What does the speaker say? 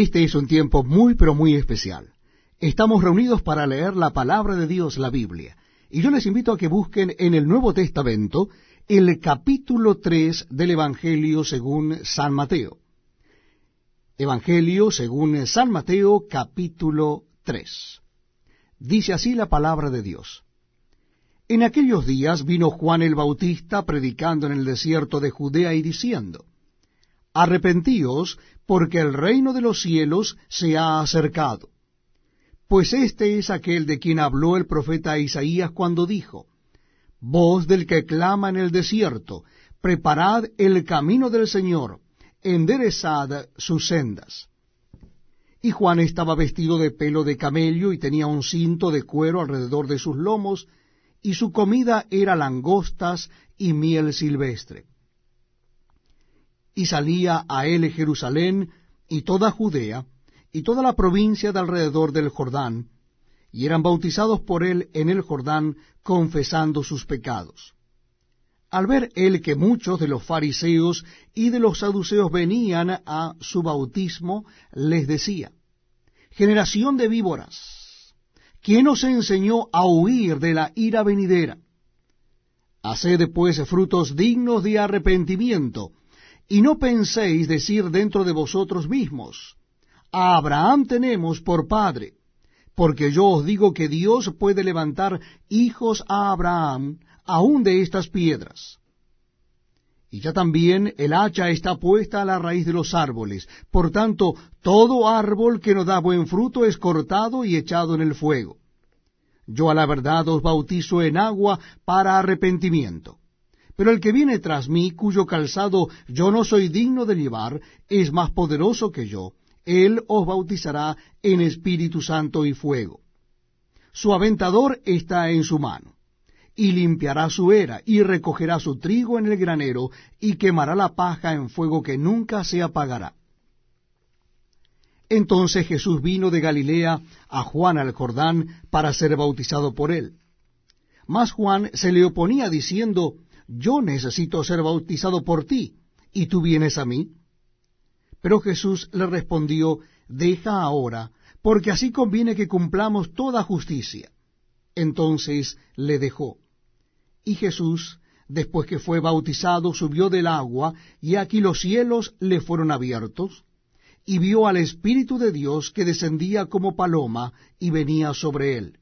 Este es un tiempo muy, pero muy especial. Estamos reunidos para leer la palabra de Dios, la Biblia. Y yo les invito a que busquen en el Nuevo Testamento el capítulo 3 del Evangelio según San Mateo. Evangelio según San Mateo capítulo 3. Dice así la palabra de Dios. En aquellos días vino Juan el Bautista predicando en el desierto de Judea y diciendo, Arrepentíos, porque el reino de los cielos se ha acercado. Pues este es aquel de quien habló el profeta Isaías cuando dijo, Voz del que clama en el desierto, preparad el camino del Señor, enderezad sus sendas. Y Juan estaba vestido de pelo de camello y tenía un cinto de cuero alrededor de sus lomos, y su comida era langostas y miel silvestre y salía a él Jerusalén y toda Judea y toda la provincia de alrededor del Jordán, y eran bautizados por él en el Jordán, confesando sus pecados. Al ver él que muchos de los fariseos y de los saduceos venían a su bautismo, les decía, Generación de víboras, ¿quién os enseñó a huir de la ira venidera? Haced pues frutos dignos de arrepentimiento, y no penséis decir dentro de vosotros mismos, a Abraham tenemos por padre, porque yo os digo que Dios puede levantar hijos a Abraham aun de estas piedras. Y ya también el hacha está puesta a la raíz de los árboles. Por tanto, todo árbol que no da buen fruto es cortado y echado en el fuego. Yo a la verdad os bautizo en agua para arrepentimiento pero el que viene tras mí, cuyo calzado yo no soy digno de llevar, es más poderoso que yo. Él os bautizará en Espíritu Santo y fuego. Su aventador está en su mano, y limpiará su era, y recogerá su trigo en el granero, y quemará la paja en fuego que nunca se apagará. Entonces Jesús vino de Galilea a Juan al Jordán para ser bautizado por él. Mas Juan se le oponía diciendo, yo necesito ser bautizado por ti, y tú vienes a mí. Pero Jesús le respondió, deja ahora, porque así conviene que cumplamos toda justicia. Entonces le dejó. Y Jesús, después que fue bautizado, subió del agua, y aquí los cielos le fueron abiertos, y vio al Espíritu de Dios que descendía como paloma y venía sobre él